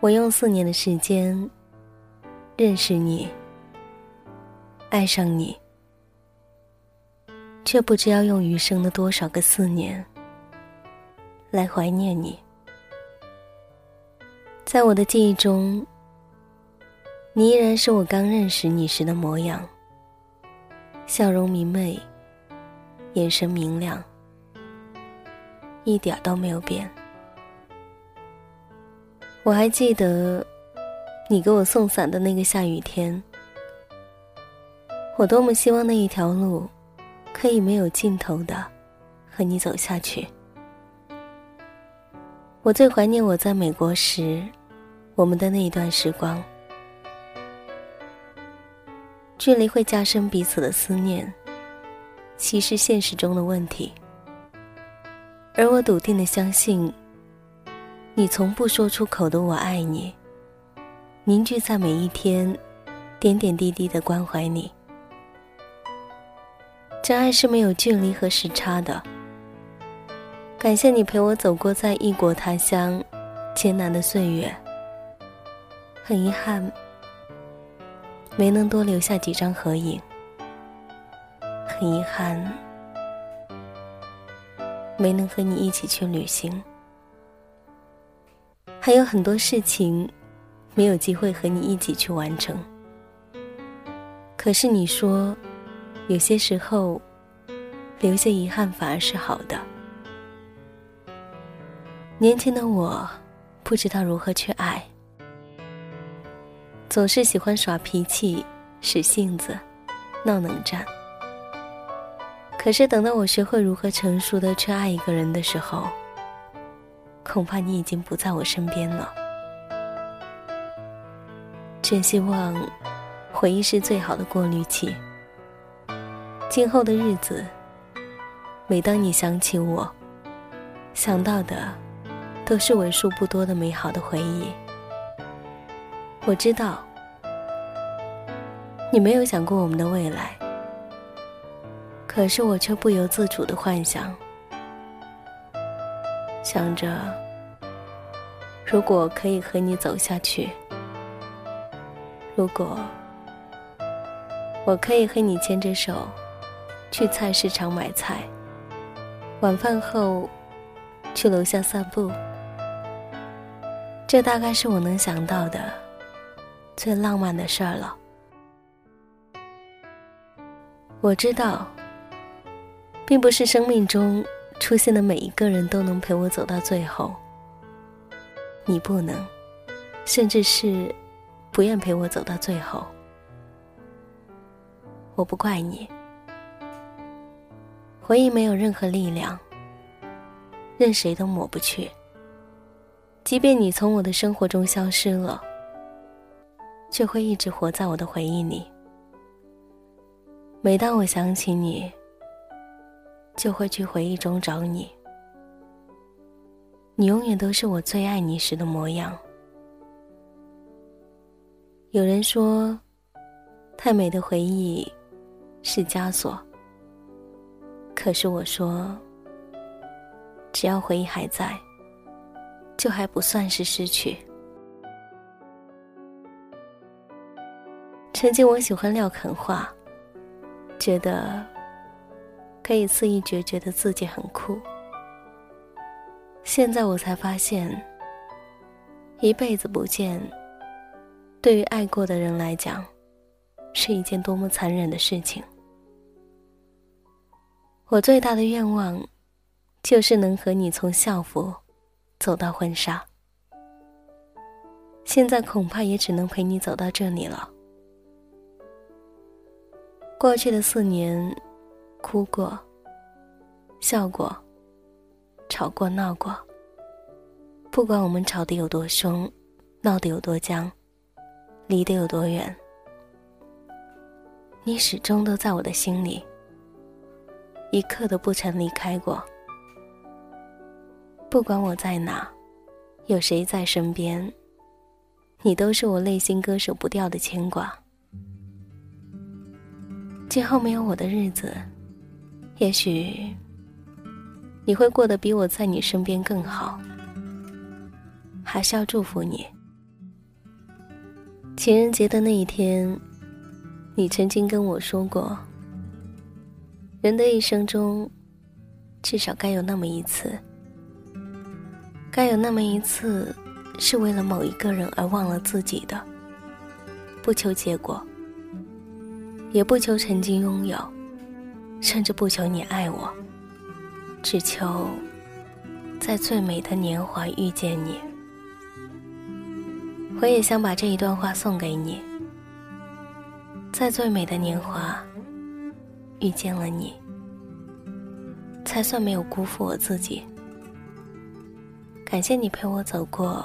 我用四年的时间认识你，爱上你，却不知要用余生的多少个四年来怀念你。在我的记忆中，你依然是我刚认识你时的模样，笑容明媚，眼神明亮，一点都没有变。我还记得，你给我送伞的那个下雨天，我多么希望那一条路，可以没有尽头的和你走下去。我最怀念我在美国时，我们的那一段时光。距离会加深彼此的思念，其实现实中的问题，而我笃定的相信。你从不说出口的“我爱你”，凝聚在每一天，点点滴滴的关怀你。真爱是没有距离和时差的。感谢你陪我走过在异国他乡艰难的岁月。很遗憾，没能多留下几张合影。很遗憾，没能和你一起去旅行。还有很多事情，没有机会和你一起去完成。可是你说，有些时候，留下遗憾反而是好的。年轻的我，不知道如何去爱，总是喜欢耍脾气、使性子、闹冷战。可是等到我学会如何成熟的去爱一个人的时候，恐怕你已经不在我身边了。真希望，回忆是最好的过滤器。今后的日子，每当你想起我，想到的，都是为数不多的美好的回忆。我知道，你没有想过我们的未来，可是我却不由自主的幻想。想着，如果可以和你走下去，如果我可以和你牵着手去菜市场买菜，晚饭后去楼下散步，这大概是我能想到的最浪漫的事儿了。我知道，并不是生命中。出现的每一个人都能陪我走到最后，你不能，甚至是不愿陪我走到最后。我不怪你，回忆没有任何力量，任谁都抹不去。即便你从我的生活中消失了，却会一直活在我的回忆里。每当我想起你。就会去回忆中找你，你永远都是我最爱你时的模样。有人说，太美的回忆是枷锁，可是我说，只要回忆还在，就还不算是失去。曾经我喜欢廖肯画，觉得。可以肆意决绝的自己很酷。现在我才发现，一辈子不见，对于爱过的人来讲，是一件多么残忍的事情。我最大的愿望，就是能和你从校服走到婚纱。现在恐怕也只能陪你走到这里了。过去的四年。哭过，笑过，吵过，闹过。不管我们吵得有多凶，闹得有多僵，离得有多远，你始终都在我的心里，一刻都不曾离开过。不管我在哪，有谁在身边，你都是我内心割舍不掉的牵挂。今后没有我的日子。也许你会过得比我在你身边更好，还是要祝福你，情人节的那一天，你曾经跟我说过，人的一生中，至少该有那么一次，该有那么一次，是为了某一个人而忘了自己的，不求结果，也不求曾经拥有，甚至不求你爱我，只求在最美的年华遇见你。我也想把这一段话送给你，在最美的年华遇见了你，才算没有辜负我自己。感谢你陪我走过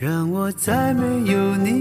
让我再没有你。